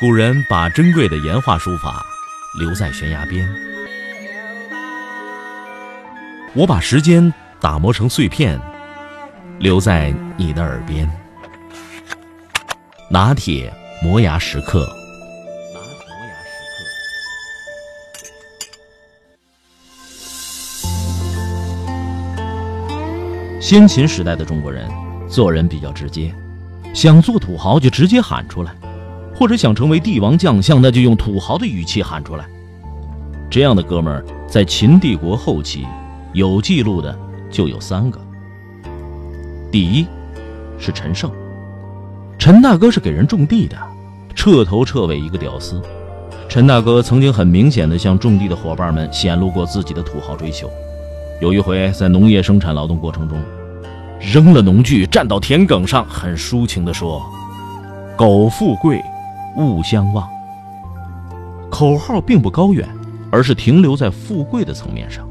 古人把珍贵的岩画书法留在悬崖边，我把时间打磨成碎片，留在你的耳边。拿铁磨牙时刻。先秦时代的中国人做人比较直接，想做土豪就直接喊出来。或者想成为帝王将相，那就用土豪的语气喊出来。这样的哥们儿在秦帝国后期有记录的就有三个。第一是陈胜，陈大哥是给人种地的，彻头彻尾一个屌丝。陈大哥曾经很明显的向种地的伙伴们显露过自己的土豪追求。有一回在农业生产劳动过程中，扔了农具站到田埂上，很抒情地说：“苟富贵。”勿相忘。口号并不高远，而是停留在富贵的层面上，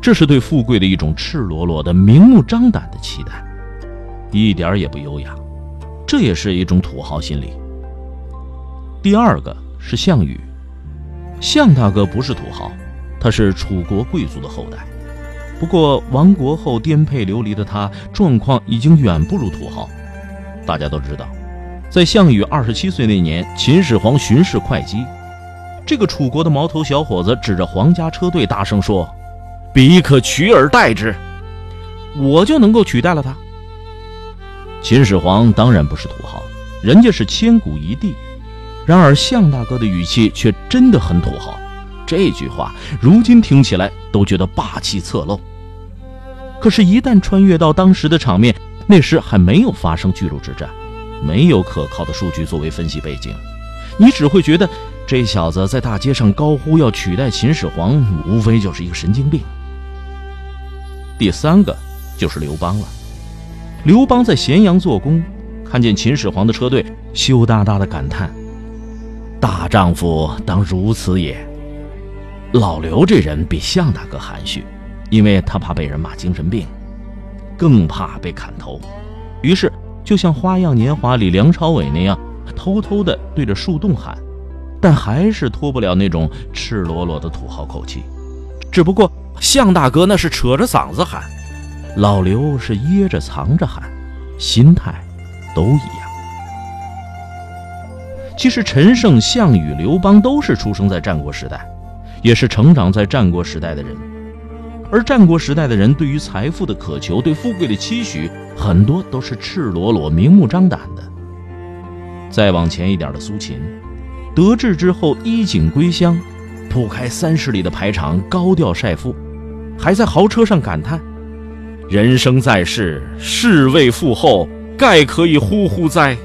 这是对富贵的一种赤裸裸的、明目张胆的期待，一点也不优雅。这也是一种土豪心理。第二个是项羽，项大哥不是土豪，他是楚国贵族的后代。不过亡国后颠沛流离的他，状况已经远不如土豪。大家都知道。在项羽二十七岁那年，秦始皇巡视会稽，这个楚国的毛头小伙子指着皇家车队大声说：“彼可取而代之，我就能够取代了他。”秦始皇当然不是土豪，人家是千古一帝。然而项大哥的语气却真的很土豪，这句话如今听起来都觉得霸气侧漏。可是，一旦穿越到当时的场面，那时还没有发生巨鹿之战。没有可靠的数据作为分析背景，你只会觉得这小子在大街上高呼要取代秦始皇，无非就是一个神经病。第三个就是刘邦了。刘邦在咸阳做工，看见秦始皇的车队，羞答答的感叹：“大丈夫当如此也。”老刘这人比项大哥含蓄，因为他怕被人骂精神病，更怕被砍头，于是。就像《花样年华》里梁朝伟那样，偷偷的对着树洞喊，但还是脱不了那种赤裸裸的土豪口气。只不过向大哥那是扯着嗓子喊，老刘是掖着藏着喊，心态都一样。其实陈胜、项羽、刘邦都是出生在战国时代，也是成长在战国时代的人。而战国时代的人对于财富的渴求，对富贵的期许，很多都是赤裸裸、明目张胆的。再往前一点的苏秦，得志之后衣锦归乡，铺开三十里的排场，高调晒富，还在豪车上感叹：“人生在世，士为富厚，盖可以呼呼哉。”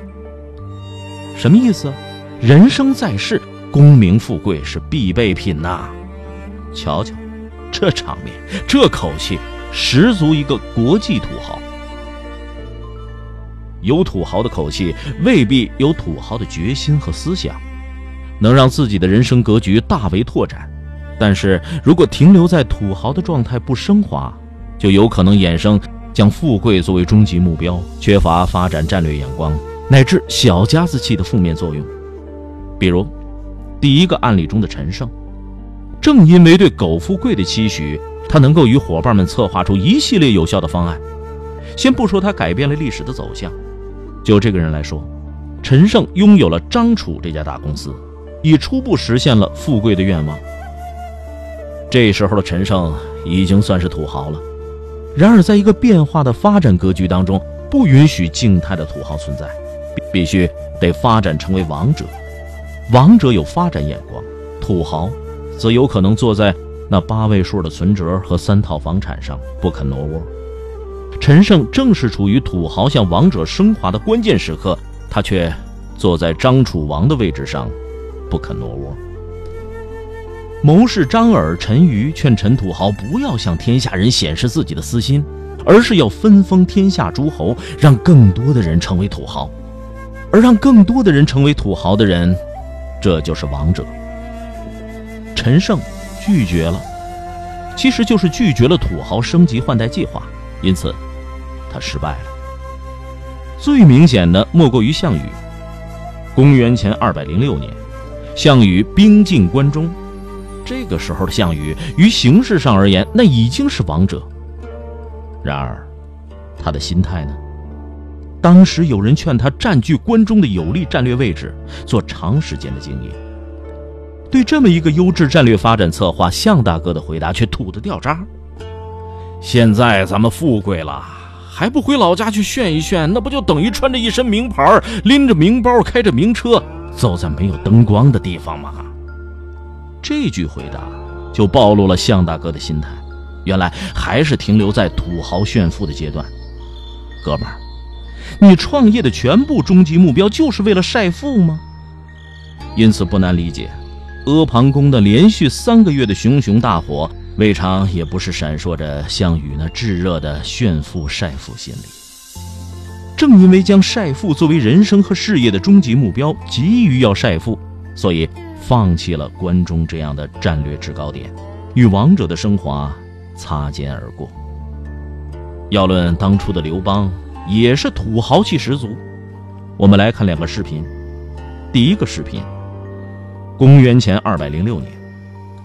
什么意思？人生在世，功名富贵是必备品呐！瞧瞧。这场面，这口气，十足一个国际土豪。有土豪的口气，未必有土豪的决心和思想，能让自己的人生格局大为拓展。但是如果停留在土豪的状态不升华，就有可能衍生将富贵作为终极目标，缺乏发展战略眼光，乃至小家子气的负面作用。比如，第一个案例中的陈胜。正因为对苟富贵的期许，他能够与伙伴们策划出一系列有效的方案。先不说他改变了历史的走向，就这个人来说，陈胜拥有了张楚这家大公司，已初步实现了富贵的愿望。这时候的陈胜已经算是土豪了。然而，在一个变化的发展格局当中，不允许静态的土豪存在，必须得发展成为王者。王者有发展眼光，土豪。则有可能坐在那八位数的存折和三套房产上不肯挪窝。陈胜正是处于土豪向王者升华的关键时刻，他却坐在张楚王的位置上不肯挪窝。谋士张耳、陈馀劝陈土豪不要向天下人显示自己的私心，而是要分封天下诸侯，让更多的人成为土豪。而让更多的人成为土豪的人，这就是王者。陈胜拒绝了，其实就是拒绝了土豪升级换代计划，因此他失败了。最明显的莫过于项羽，公元前二百零六年，项羽兵进关中。这个时候的项羽，于形式上而言，那已经是王者。然而，他的心态呢？当时有人劝他占据关中的有利战略位置，做长时间的经营。对这么一个优质战略发展策划，项大哥的回答却土得掉渣。现在咱们富贵了，还不回老家去炫一炫？那不就等于穿着一身名牌，拎着名包，开着名车，走在没有灯光的地方吗？这句回答就暴露了向大哥的心态，原来还是停留在土豪炫富的阶段。哥们儿，你创业的全部终极目标就是为了晒富吗？因此不难理解，阿房宫的连续三个月的熊熊大火，未尝也不是闪烁着项羽那炙热的炫富晒富心理。正因为将晒富作为人生和事业的终极目标，急于要晒富，所以。放弃了关中这样的战略制高点，与王者的升华擦肩而过。要论当初的刘邦，也是土豪气十足。我们来看两个视频。第一个视频，公元前二百零六年，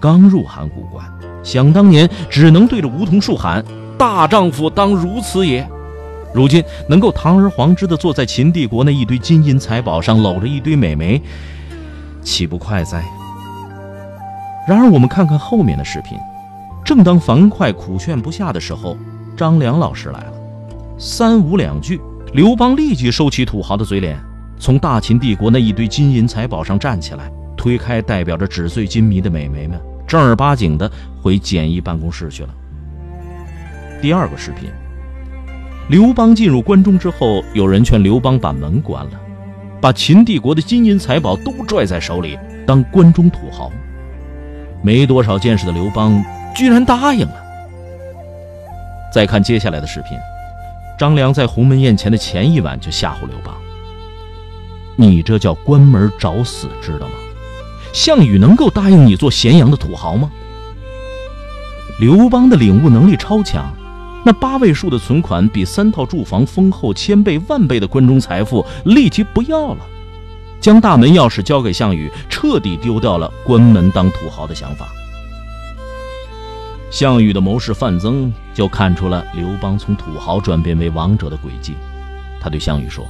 刚入函谷关，想当年只能对着梧桐树喊“大丈夫当如此也”，如今能够堂而皇之的坐在秦帝国那一堆金银财宝上，搂着一堆美眉。岂不快哉？然而，我们看看后面的视频。正当樊哙苦劝不下的时候，张良老师来了。三五两句，刘邦立即收起土豪的嘴脸，从大秦帝国那一堆金银财宝上站起来，推开代表着纸醉金迷的美眉们，正儿八经的回简易办公室去了。第二个视频，刘邦进入关中之后，有人劝刘邦把门关了。把秦帝国的金银财宝都拽在手里，当关中土豪。没多少见识的刘邦居然答应了。再看接下来的视频，张良在鸿门宴前的前一晚就吓唬刘邦：“你这叫关门找死，知道吗？项羽能够答应你做咸阳的土豪吗？”刘邦的领悟能力超强。那八位数的存款，比三套住房丰厚千倍万倍的关中财富，立即不要了，将大门钥匙交给项羽，彻底丢掉了关门当土豪的想法。项羽的谋士范增就看出了刘邦从土豪转变为王者的轨迹，他对项羽说：“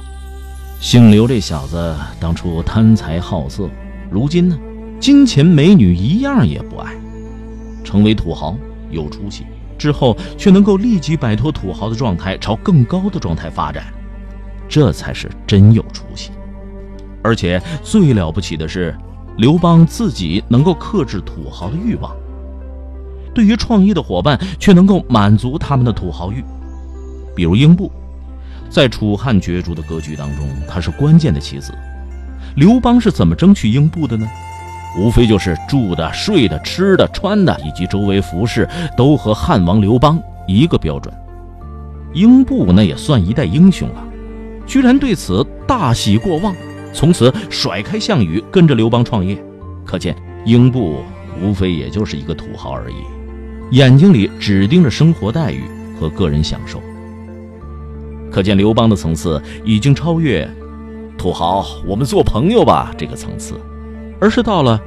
姓刘这小子当初贪财好色，如今呢，金钱美女一样也不爱，成为土豪有出息。”之后却能够立即摆脱土豪的状态，朝更高的状态发展，这才是真有出息。而且最了不起的是，刘邦自己能够克制土豪的欲望，对于创业的伙伴却能够满足他们的土豪欲。比如英布，在楚汉角逐的格局当中，他是关键的棋子。刘邦是怎么争取英布的呢？无非就是住的、睡的、吃的、穿的，以及周围服饰，都和汉王刘邦一个标准。英布那也算一代英雄了，居然对此大喜过望，从此甩开项羽，跟着刘邦创业。可见英布无非也就是一个土豪而已，眼睛里只盯着生活待遇和个人享受。可见刘邦的层次已经超越“土豪，我们做朋友吧”这个层次。而是到了，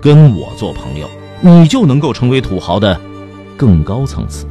跟我做朋友，你就能够成为土豪的更高层次。